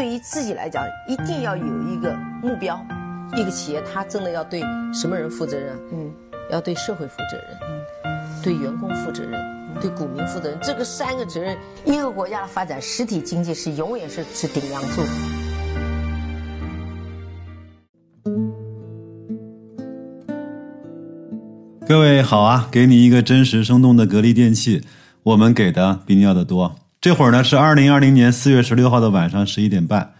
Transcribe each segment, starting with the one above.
对于自己来讲，一定要有一个目标。一个企业，它真的要对什么人负责任？嗯，要对社会负责任，嗯，对员工负责任，对股民负责任。这个三个责任，一个国家的发展，实体经济是永远是是顶梁柱。各位好啊，给你一个真实生动的格力电器，我们给的比你要的多。这会儿呢是二零二零年四月十六号的晚上十一点半，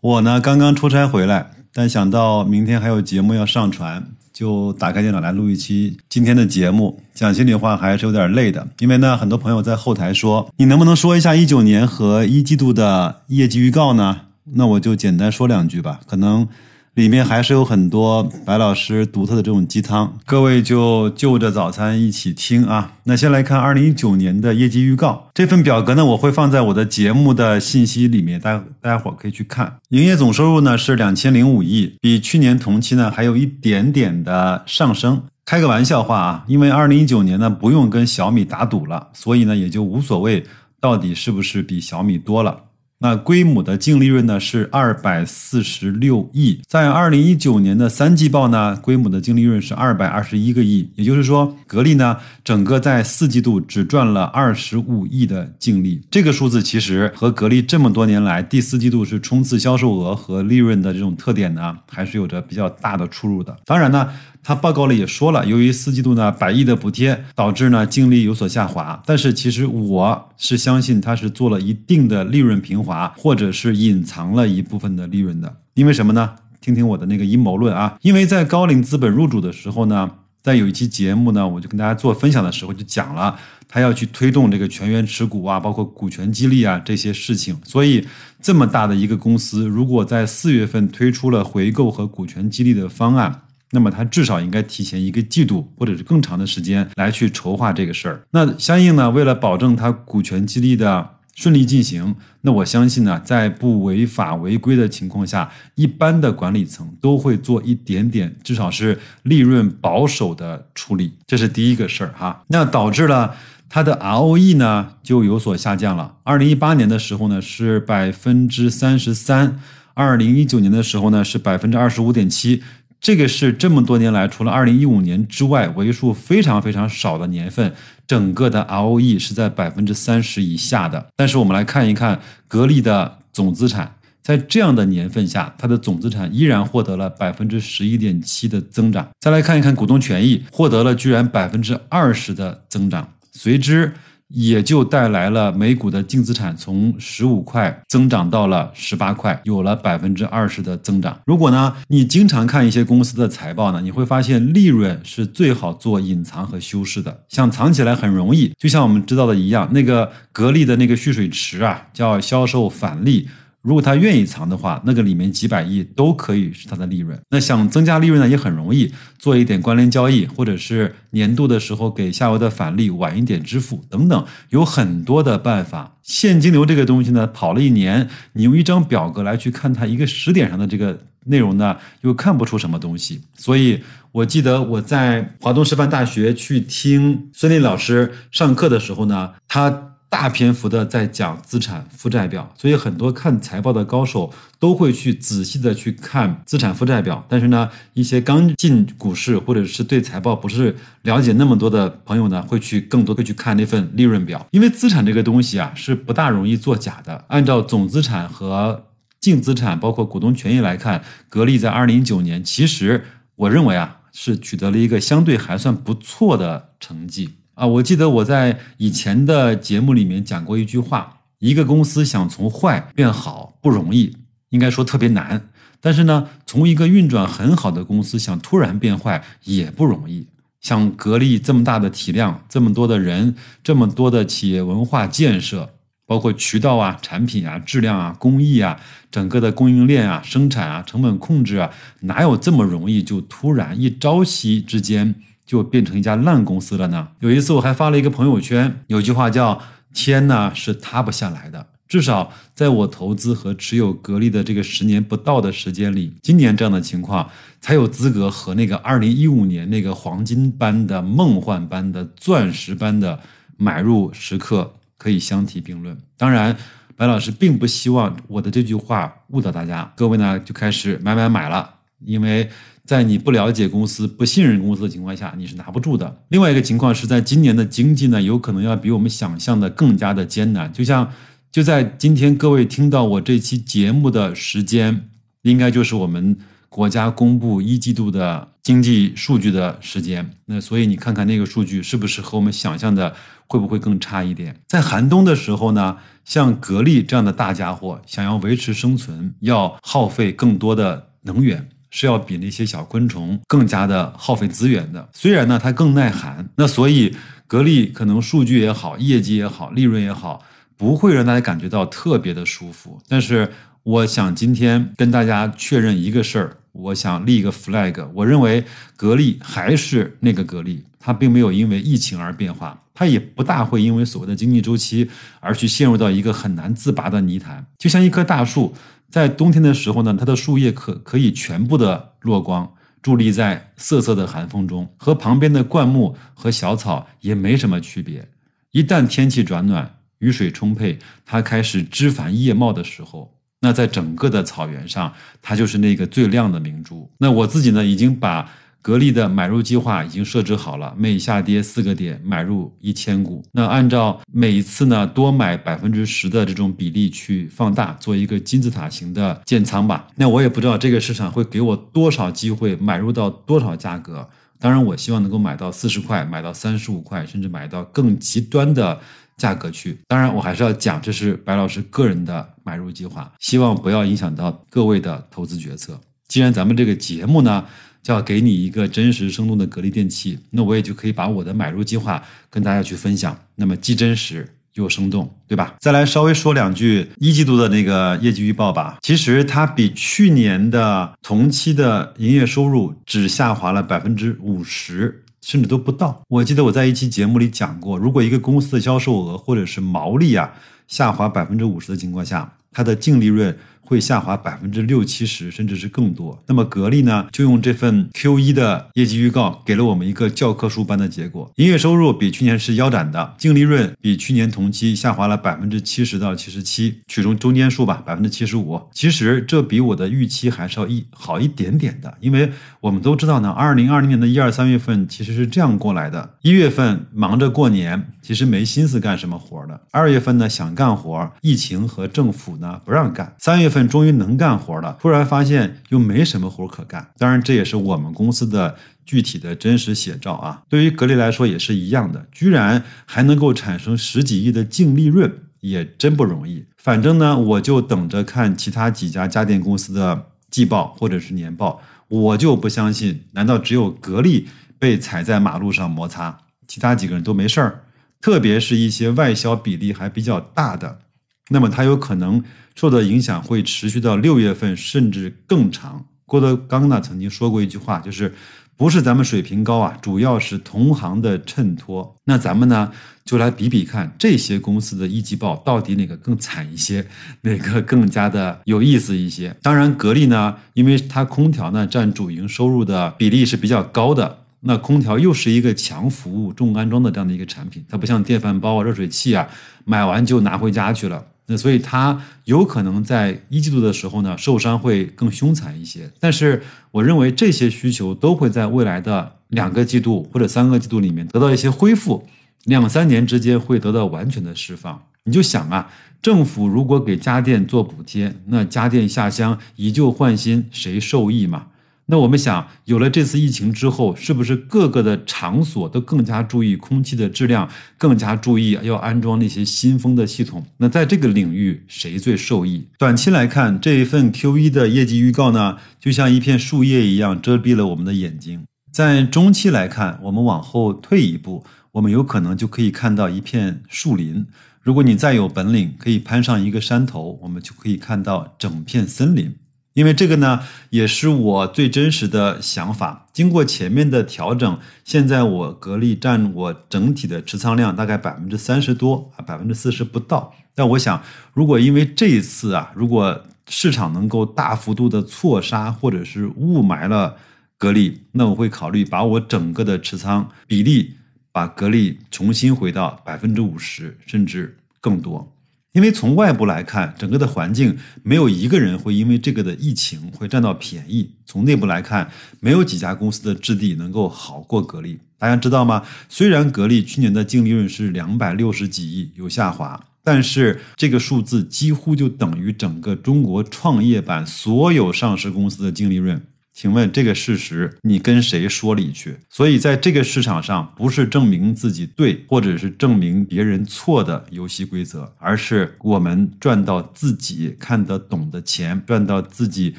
我呢刚刚出差回来。但想到明天还有节目要上传，就打开电脑来录一期今天的节目。讲心里话，还是有点累的，因为呢，很多朋友在后台说，你能不能说一下一九年和一季度的业绩预告呢？那我就简单说两句吧，可能。里面还是有很多白老师独特的这种鸡汤，各位就就着早餐一起听啊。那先来看二零一九年的业绩预告，这份表格呢我会放在我的节目的信息里面，大家大家伙可以去看。营业总收入呢是两千零五亿，比去年同期呢还有一点点的上升。开个玩笑话啊，因为二零一九年呢不用跟小米打赌了，所以呢也就无所谓到底是不是比小米多了。那规模的净利润呢是二百四十六亿，在二零一九年的三季报呢，规模的净利润是二百二十一个亿，也就是说，格力呢整个在四季度只赚了二十五亿的净利，这个数字其实和格力这么多年来第四季度是冲刺销售额和利润的这种特点呢，还是有着比较大的出入的。当然呢。他报告里也说了，由于四季度呢百亿的补贴导致呢净利有所下滑，但是其实我是相信他是做了一定的利润平滑，或者是隐藏了一部分的利润的。因为什么呢？听听我的那个阴谋论啊！因为在高瓴资本入主的时候呢，在有一期节目呢，我就跟大家做分享的时候就讲了，他要去推动这个全员持股啊，包括股权激励啊。这些事情。所以这么大的一个公司，如果在四月份推出了回购和股权激励的方案。那么他至少应该提前一个季度或者是更长的时间来去筹划这个事儿。那相应呢，为了保证他股权激励的顺利进行，那我相信呢，在不违法违规的情况下，一般的管理层都会做一点点，至少是利润保守的处理。这是第一个事儿哈。那导致了它的 ROE 呢就有所下降了。二零一八年的时候呢是百分之三十三，二零一九年的时候呢是百分之二十五点七。这个是这么多年来，除了二零一五年之外，为数非常非常少的年份，整个的 ROE 是在百分之三十以下的。但是我们来看一看格力的总资产，在这样的年份下，它的总资产依然获得了百分之十一点七的增长。再来看一看股东权益，获得了居然百分之二十的增长，随之。也就带来了每股的净资产从十五块增长到了十八块，有了百分之二十的增长。如果呢，你经常看一些公司的财报呢，你会发现利润是最好做隐藏和修饰的，想藏起来很容易。就像我们知道的一样，那个格力的那个蓄水池啊，叫销售返利。如果他愿意藏的话，那个里面几百亿都可以是他的利润。那想增加利润呢，也很容易，做一点关联交易，或者是年度的时候给下游的返利晚一点支付等等，有很多的办法。现金流这个东西呢，跑了一年，你用一张表格来去看它一个时点上的这个内容呢，又看不出什么东西。所以我记得我在华东师范大学去听孙俪老师上课的时候呢，他。大篇幅的在讲资产负债表，所以很多看财报的高手都会去仔细的去看资产负债表。但是呢，一些刚进股市或者是对财报不是了解那么多的朋友呢，会去更多的去看那份利润表。因为资产这个东西啊，是不大容易作假的。按照总资产和净资产，包括股东权益来看，格力在二零一九年，其实我认为啊，是取得了一个相对还算不错的成绩。啊，我记得我在以前的节目里面讲过一句话：一个公司想从坏变好不容易，应该说特别难。但是呢，从一个运转很好的公司想突然变坏也不容易。像格力这么大的体量，这么多的人，这么多的企业文化建设，包括渠道啊、产品啊、质量啊、工艺啊、整个的供应链啊、生产啊、成本控制啊，哪有这么容易就突然一朝夕之间？就变成一家烂公司了呢。有一次我还发了一个朋友圈，有句话叫“天呢是塌不下来的”。至少在我投资和持有格力的这个十年不到的时间里，今年这样的情况才有资格和那个二零一五年那个黄金般的、梦幻般的、钻石般的买入时刻可以相提并论。当然。白老师并不希望我的这句话误导大家，各位呢就开始买买买了，因为在你不了解公司、不信任公司的情况下，你是拿不住的。另外一个情况是在今年的经济呢，有可能要比我们想象的更加的艰难。就像就在今天，各位听到我这期节目的时间，应该就是我们。国家公布一季度的经济数据的时间，那所以你看看那个数据是不是和我们想象的会不会更差一点？在寒冬的时候呢，像格力这样的大家伙想要维持生存，要耗费更多的能源，是要比那些小昆虫更加的耗费资源的。虽然呢它更耐寒，那所以格力可能数据也好，业绩也好，利润也好，不会让大家感觉到特别的舒服。但是我想今天跟大家确认一个事儿。我想立一个 flag，我认为格力还是那个格力，它并没有因为疫情而变化，它也不大会因为所谓的经济周期而去陷入到一个很难自拔的泥潭。就像一棵大树，在冬天的时候呢，它的树叶可可以全部的落光，伫立在瑟瑟的寒风中，和旁边的灌木和小草也没什么区别。一旦天气转暖，雨水充沛，它开始枝繁叶茂的时候。那在整个的草原上，它就是那个最亮的明珠。那我自己呢，已经把格力的买入计划已经设置好了，每下跌四个点买入一千股。那按照每一次呢多买百分之十的这种比例去放大，做一个金字塔型的建仓吧。那我也不知道这个市场会给我多少机会买入到多少价格。当然，我希望能够买到四十块，买到三十五块，甚至买到更极端的。价格去，当然我还是要讲，这是白老师个人的买入计划，希望不要影响到各位的投资决策。既然咱们这个节目呢，就要给你一个真实生动的格力电器，那我也就可以把我的买入计划跟大家去分享，那么既真实又生动，对吧？再来稍微说两句一季度的那个业绩预报吧。其实它比去年的同期的营业收入只下滑了百分之五十。甚至都不到。我记得我在一期节目里讲过，如果一个公司的销售额或者是毛利啊下滑百分之五十的情况下，它的净利润。会下滑百分之六七十，甚至是更多。那么格力呢，就用这份 Q 一的业绩预告，给了我们一个教科书般的结果：营业收入比去年是腰斩的，净利润比去年同期下滑了百分之七十到七十七，取中中间数吧，百分之七十五。其实这比我的预期还是要一好一点点的，因为我们都知道呢，二零二零年的一二三月份其实是这样过来的：一月份忙着过年，其实没心思干什么活的；二月份呢想干活，疫情和政府呢不让干；三月份。终于能干活了，突然发现又没什么活可干。当然，这也是我们公司的具体的真实写照啊。对于格力来说也是一样的，居然还能够产生十几亿的净利润，也真不容易。反正呢，我就等着看其他几家家电公司的季报或者是年报，我就不相信，难道只有格力被踩在马路上摩擦，其他几个人都没事儿？特别是一些外销比例还比较大的。那么它有可能受到影响，会持续到六月份，甚至更长。郭德纲呢曾经说过一句话，就是不是咱们水平高啊，主要是同行的衬托。那咱们呢就来比比看，这些公司的一季报到底哪个更惨一些，哪个更加的有意思一些。当然，格力呢，因为它空调呢占主营收入的比例是比较高的。那空调又是一个强服务、重安装的这样的一个产品，它不像电饭煲啊、热水器啊，买完就拿回家去了。所以它有可能在一季度的时候呢，受伤会更凶残一些。但是我认为这些需求都会在未来的两个季度或者三个季度里面得到一些恢复，两三年之间会得到完全的释放。你就想啊，政府如果给家电做补贴，那家电下乡以旧换新，谁受益嘛？那我们想，有了这次疫情之后，是不是各个的场所都更加注意空气的质量，更加注意要安装那些新风的系统？那在这个领域，谁最受益？短期来看，这一份 Q 一的业绩预告呢，就像一片树叶一样遮蔽了我们的眼睛。在中期来看，我们往后退一步，我们有可能就可以看到一片树林。如果你再有本领，可以攀上一个山头，我们就可以看到整片森林。因为这个呢，也是我最真实的想法。经过前面的调整，现在我格力占我整体的持仓量大概百分之三十多啊，百分之四十不到。但我想，如果因为这一次啊，如果市场能够大幅度的错杀或者是雾霾了格力，那我会考虑把我整个的持仓比例把格力重新回到百分之五十甚至更多。因为从外部来看，整个的环境没有一个人会因为这个的疫情会占到便宜；从内部来看，没有几家公司的质地能够好过格力。大家知道吗？虽然格力去年的净利润是两百六十几亿，有下滑，但是这个数字几乎就等于整个中国创业板所有上市公司的净利润。请问这个事实你跟谁说理去？所以在这个市场上，不是证明自己对，或者是证明别人错的游戏规则，而是我们赚到自己看得懂的钱，赚到自己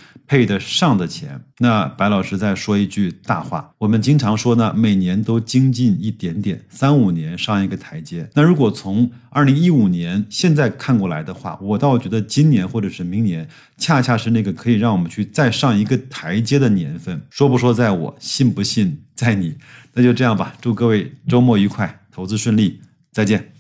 配得上的钱。那白老师再说一句大话，我们经常说呢，每年都精进一点点，三五年上一个台阶。那如果从二零一五年现在看过来的话，我倒觉得今年或者是明年，恰恰是那个可以让我们去再上一个台阶的年份。说不说在我，信不信在你。那就这样吧，祝各位周末愉快，投资顺利，再见。